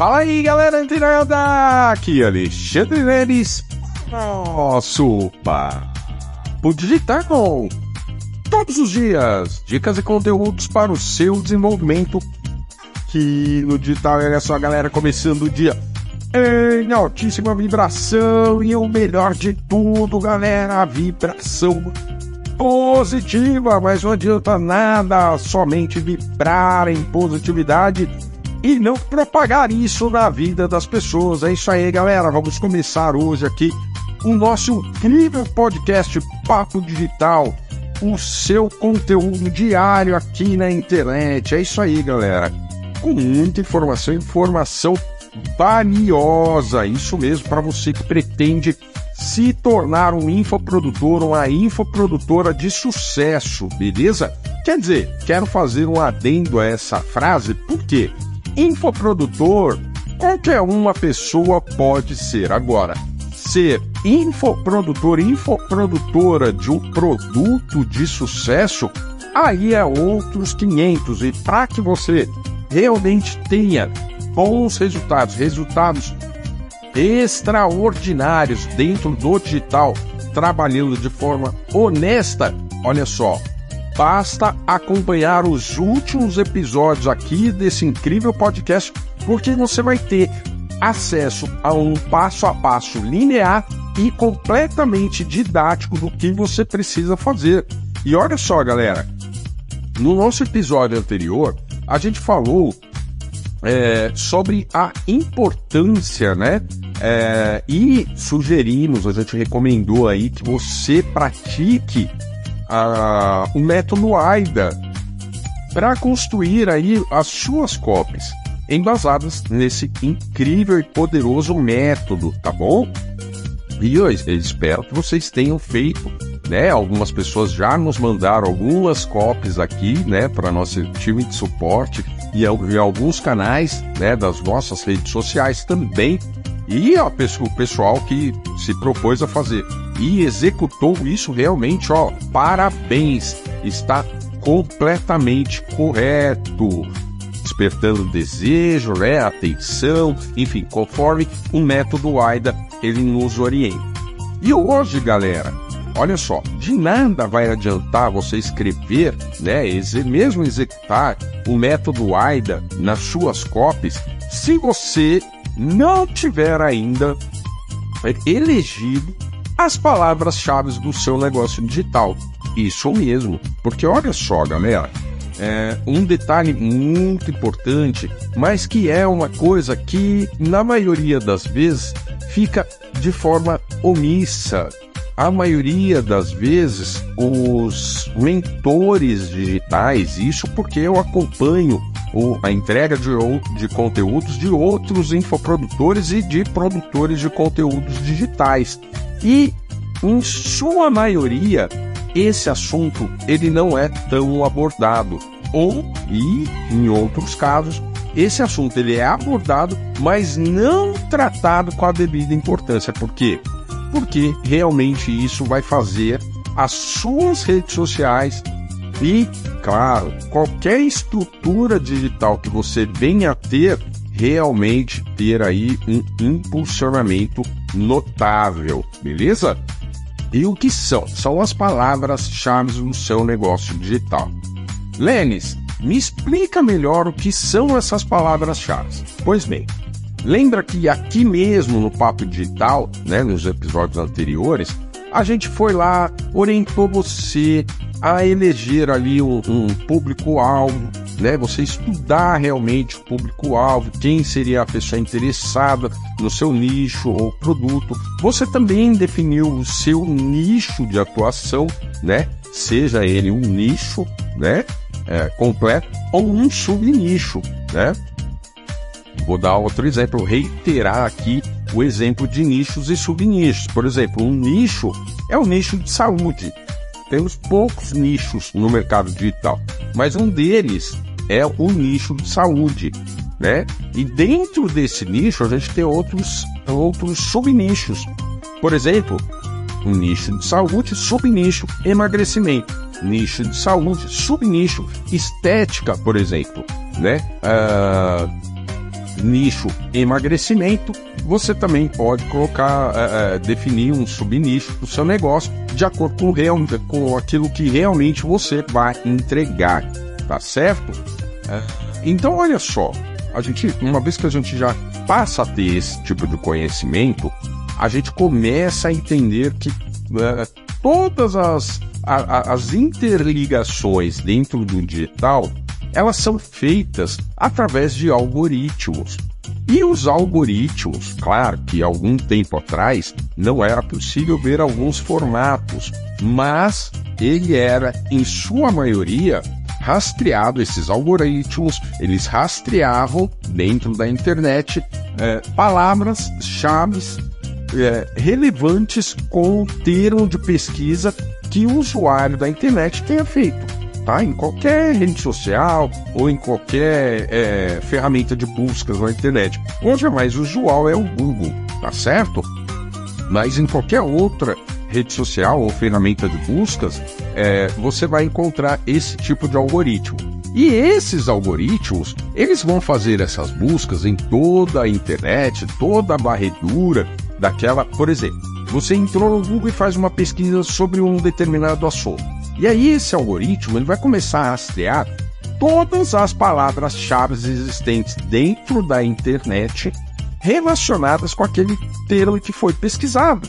Fala aí, galera internauta! Aqui Alexandre Neres, nosso Papo Digital. Todos os dias, dicas e conteúdos para o seu desenvolvimento. Que no digital, olha só, galera, começando o dia em altíssima vibração e o melhor de tudo, galera, a vibração positiva, mas não adianta nada somente vibrar em positividade e não propagar isso na vida das pessoas. É isso aí, galera. Vamos começar hoje aqui o nosso incrível podcast Papo Digital, o seu conteúdo diário aqui na internet. É isso aí, galera. Com muita informação, informação valiosa. Isso mesmo, para você que pretende se tornar um infoprodutor uma infoprodutora de sucesso, beleza? Quer dizer, quero fazer um adendo a essa frase, por quê? Infoprodutor, qualquer uma pessoa pode ser. Agora, ser infoprodutor, infoprodutora de um produto de sucesso, aí é outros 500. E para que você realmente tenha bons resultados, resultados extraordinários dentro do digital, trabalhando de forma honesta, olha só, basta acompanhar os últimos episódios aqui desse incrível podcast, porque você vai ter acesso a um passo a passo linear e completamente didático do que você precisa fazer. E olha só, galera, no nosso episódio anterior, a gente falou é, sobre a importância, né? É, e sugerimos, a gente recomendou aí que você pratique o método AIDA para construir aí as suas copies embasadas nesse incrível e poderoso método, tá bom? E eu espero que vocês tenham feito, né? Algumas pessoas já nos mandaram algumas copies aqui, né, para nosso time de suporte e, e alguns canais, né, das nossas redes sociais também. E ó, o pessoal que se propôs a fazer e executou isso realmente, ó, parabéns, está completamente correto. Despertando desejo, né, atenção, enfim, conforme o método AIDA ele nos orienta. E hoje, galera, olha só, de nada vai adiantar você escrever, né, mesmo executar o método AIDA nas suas copies, se você não tiver ainda elegido as palavras-chave do seu negócio digital. Isso mesmo, porque olha só, galera, é um detalhe muito importante, mas que é uma coisa que na maioria das vezes fica de forma omissa. A maioria das vezes, os mentores digitais, isso porque eu acompanho a entrega de, de conteúdos de outros infoprodutores e de produtores de conteúdos digitais. E, em sua maioria, esse assunto ele não é tão abordado. Ou, e em outros casos, esse assunto ele é abordado, mas não tratado com a devida importância. Por quê? Porque realmente isso vai fazer as suas redes sociais e, claro, qualquer estrutura digital que você venha a ter, realmente ter aí um impulsionamento notável, beleza? E o que são? São as palavras-chave no seu negócio digital. Lênis, me explica melhor o que são essas palavras-chave. Pois bem, lembra que aqui mesmo no Papo Digital, né, nos episódios anteriores, a gente foi lá, orientou você a eleger ali um, um público-alvo, né? Você estudar realmente o público-alvo, quem seria a pessoa interessada no seu nicho ou produto. Você também definiu o seu nicho de atuação, né? Seja ele um nicho, né? É, completo ou um subnicho, né? Vou dar outro exemplo, reiterar aqui o exemplo de nichos e subnichos. Por exemplo, um nicho é o nicho de saúde. Temos poucos nichos no mercado digital, mas um deles é o nicho de saúde, né? E dentro desse nicho a gente tem outros, outros subnichos. Por exemplo, um nicho de saúde, subnicho emagrecimento, nicho de saúde, subnicho estética, por exemplo, né? Uh, nicho emagrecimento, você também pode colocar, é, é, definir um subnicho do seu negócio de acordo com, real, com aquilo que realmente você vai entregar, tá certo? É. Então, olha só, a gente, uma vez que a gente já passa a ter esse tipo de conhecimento, a gente começa a entender que é, todas as, a, as interligações dentro do digital elas são feitas através de algoritmos. E os algoritmos, claro que algum tempo atrás não era possível ver alguns formatos, mas ele era, em sua maioria, rastreado, esses algoritmos, eles rastreavam dentro da internet é, palavras-chave é, relevantes com o termo de pesquisa que o usuário da internet tenha feito tá? Em qualquer rede social ou em qualquer é, ferramenta de buscas na internet. Hoje é mais usual é o Google, tá certo? Mas em qualquer outra rede social ou ferramenta de buscas, é, você vai encontrar esse tipo de algoritmo. E esses algoritmos, eles vão fazer essas buscas em toda a internet, toda a varredura daquela, por exemplo, você entrou no Google e faz uma pesquisa sobre um determinado assunto. E aí esse algoritmo ele vai começar a rastrear todas as palavras-chave existentes dentro da internet relacionadas com aquele termo que foi pesquisado.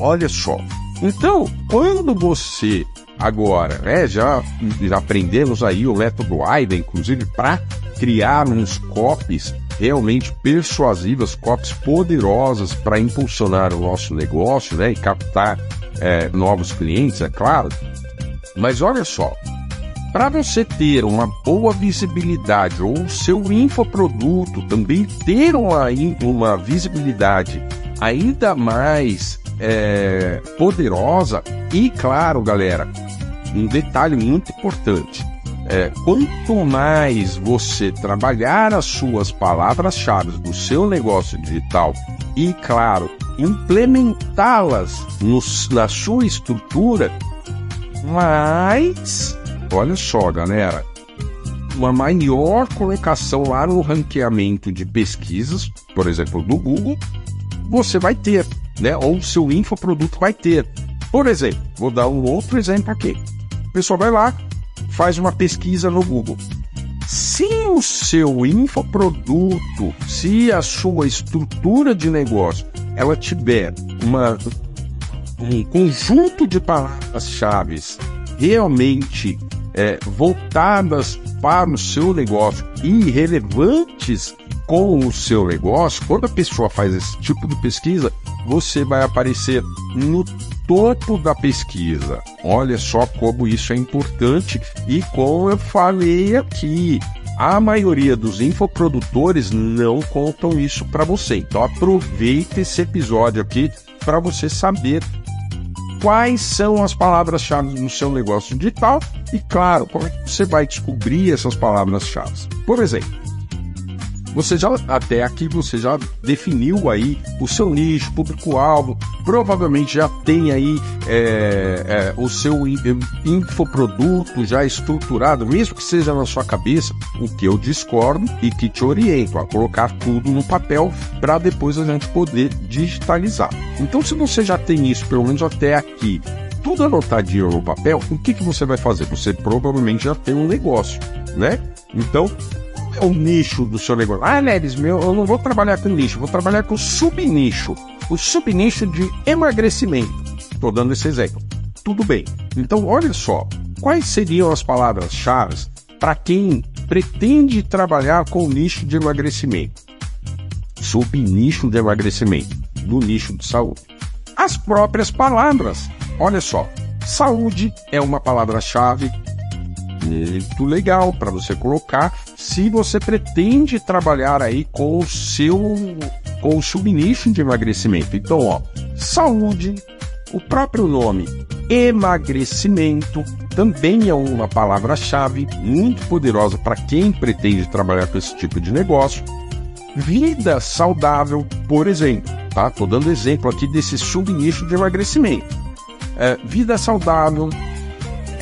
Olha só. Então, quando você agora, né, já, já aprendemos aí o método AIDA, inclusive para criar uns copies realmente persuasivas, copies poderosas para impulsionar o nosso negócio, né, e captar é, novos clientes, é claro. Mas olha só, para você ter uma boa visibilidade ou seu infoproduto também ter uma, uma visibilidade ainda mais é, poderosa, e claro, galera, um detalhe muito importante. É, quanto mais você trabalhar as suas palavras-chave do seu negócio digital e, claro, implementá-las na sua estrutura, mas, olha só, galera, uma maior colocação lá no ranqueamento de pesquisas, por exemplo, do Google, você vai ter, né? Ou o seu infoproduto vai ter. Por exemplo, vou dar um outro exemplo aqui. O pessoal vai lá, faz uma pesquisa no Google. Se o seu infoproduto, se a sua estrutura de negócio, ela tiver uma um conjunto de palavras-chave realmente é, voltadas para o seu negócio e relevantes com o seu negócio, quando a pessoa faz esse tipo de pesquisa, você vai aparecer no topo da pesquisa. Olha só como isso é importante e como eu falei aqui, a maioria dos infoprodutores não contam isso para você. Então aproveite esse episódio aqui para você saber quais são as palavras-chave no seu negócio digital e, claro, como é que você vai descobrir essas palavras-chave. Por exemplo, você já até aqui você já definiu aí o seu nicho, público-alvo, provavelmente já tem aí é, é, o seu infoproduto já estruturado, mesmo que seja na sua cabeça, o que eu discordo e que te oriento a colocar tudo no papel para depois a gente poder digitalizar. Então, se você já tem isso, pelo menos até aqui, tudo anotadinho no papel, o que, que você vai fazer? Você provavelmente já tem um negócio, né? Então, é o nicho do seu negócio? Ah, Leris, meu, eu não vou trabalhar com nicho, vou trabalhar com subnicho. O subnicho de emagrecimento. Estou dando esse exemplo. Tudo bem. Então, olha só. Quais seriam as palavras-chave para quem pretende trabalhar com o nicho de emagrecimento? Subnicho de emagrecimento. Do nicho de saúde. As próprias palavras. Olha só. Saúde é uma palavra-chave muito legal para você colocar se você pretende trabalhar aí com o seu com o subnicho de emagrecimento. Então, ó, saúde, o próprio nome emagrecimento também é uma palavra-chave muito poderosa para quem pretende trabalhar com esse tipo de negócio. Vida saudável, por exemplo, tá? Tô dando exemplo aqui desse subnicho de emagrecimento. É, vida saudável,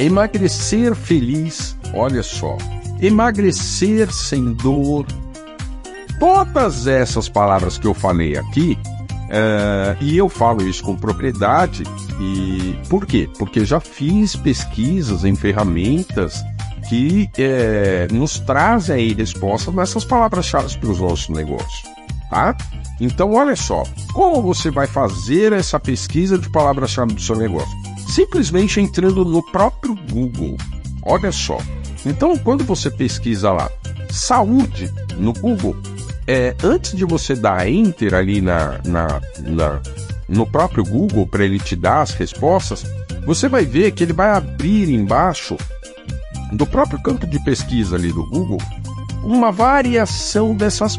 emagrecer feliz, olha só, emagrecer sem dor, todas essas palavras que eu falei aqui, uh, e eu falo isso com propriedade, e por quê? Porque já fiz pesquisas em ferramentas que é, nos trazem aí resposta nessas palavras-chave para os nossos negócios, tá? Então, olha só, como você vai fazer essa pesquisa de palavras-chave do seu negócio? Simplesmente entrando no próprio Google. Olha só. Então, quando você pesquisa lá saúde no Google, é, antes de você dar enter ali na, na, na no próprio Google para ele te dar as respostas, você vai ver que ele vai abrir embaixo do próprio campo de pesquisa ali do Google uma variação dessas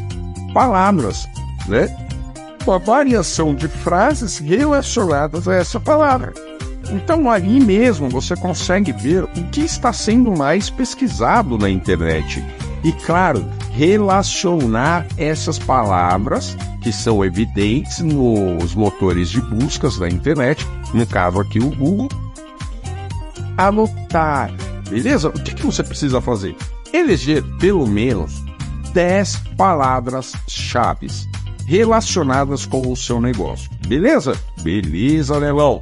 palavras, né? Uma variação de frases relacionadas a essa palavra. Então ali mesmo você consegue ver o que está sendo mais pesquisado na internet. E claro, relacionar essas palavras que são evidentes nos motores de buscas da internet, no caso aqui o Google, anotar Beleza? O que, que você precisa fazer? Eleger pelo menos 10 palavras-chave relacionadas com o seu negócio. Beleza? Beleza, Leilão.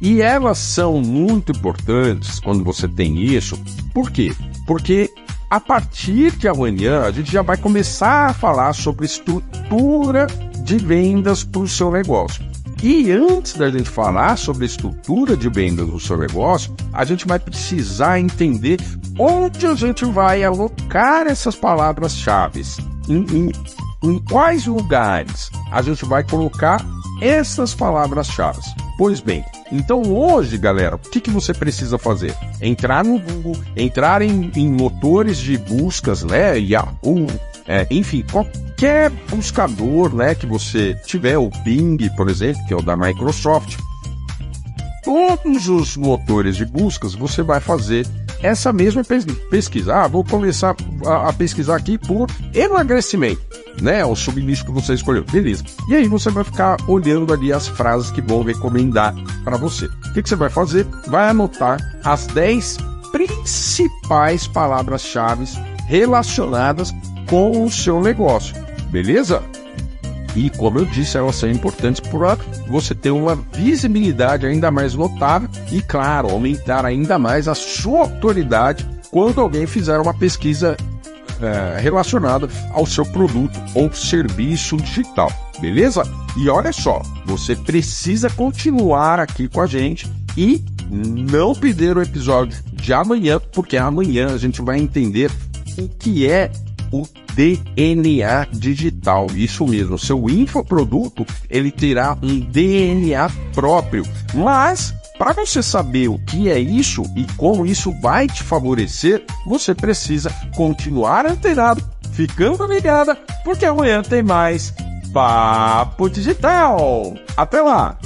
E elas são muito importantes quando você tem isso. Por quê? Porque a partir de amanhã a gente já vai começar a falar sobre estrutura de vendas para o seu negócio. E antes da gente falar sobre estrutura de vendas do seu negócio, a gente vai precisar entender onde a gente vai alocar essas palavras-chave. Em, em, em quais lugares a gente vai colocar essas palavras-chave. Pois bem, então hoje, galera, o que, que você precisa fazer? Entrar no Google, entrar em, em motores de buscas, né? Yahoo, é, enfim, qualquer buscador né, que você tiver, o Bing, por exemplo, que é o da Microsoft, todos os motores de buscas você vai fazer essa mesma pesquisa. Ah, vou começar a, pesquisar aqui por emagrecimento, né? O subnicho que você escolheu. Beleza. E aí você vai ficar olhando ali as frases que vão recomendar para você. O que, que você vai fazer? Vai anotar as 10 principais palavras-chave relacionadas com o seu negócio, beleza? E como eu disse, elas são importantes para você ter uma visibilidade ainda mais notável e, claro, aumentar ainda mais a sua autoridade quando alguém fizer uma pesquisa é, relacionada ao seu produto ou serviço digital, beleza? E olha só, você precisa continuar aqui com a gente e não perder o episódio de amanhã, porque amanhã a gente vai entender o que é o DNA digital. Isso mesmo, seu infoproduto ele terá um DNA próprio. Mas para você saber o que é isso e como isso vai te favorecer, você precisa continuar antenado, ficando ligada, porque amanhã tem mais Papo Digital. Até lá!